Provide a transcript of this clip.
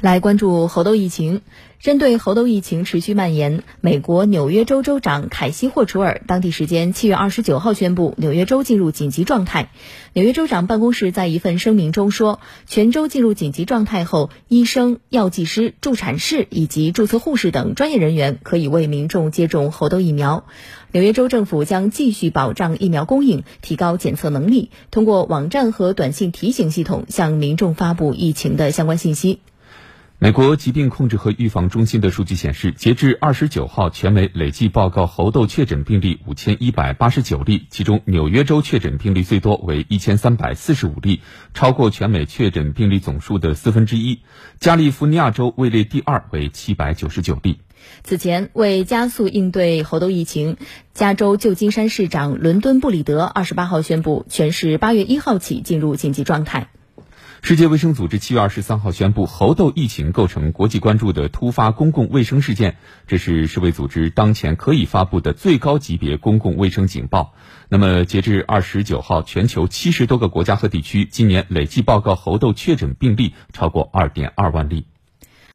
来关注猴痘疫情。针对猴痘疫情持续蔓延，美国纽约州州长凯西霍楚尔当地时间七月二十九号宣布，纽约州进入紧急状态。纽约州长办公室在一份声明中说，全州进入紧急状态后，医生、药剂师、助产士以及注册护士等专业人员可以为民众接种猴痘疫苗。纽约州政府将继续保障疫苗供应，提高检测能力，通过网站和短信提醒系统向民众发布疫情的相关信息。美国疾病控制和预防中心的数据显示，截至二十九号，全美累计报告猴痘确诊病例五千一百八十九例，其中纽约州确诊病例最多为一千三百四十五例，超过全美确诊病例总数的四分之一。加利福尼亚州位列第二，为七百九十九例。此前，为加速应对猴痘疫情，加州旧金山市长伦敦布里德二十八号宣布，全市八月一号起进入紧急状态。世界卫生组织七月二十三号宣布，猴痘疫情构成国际关注的突发公共卫生事件，这是世卫组织当前可以发布的最高级别公共卫生警报。那么，截至二十九号，全球七十多个国家和地区今年累计报告猴痘确诊病例超过二点二万例。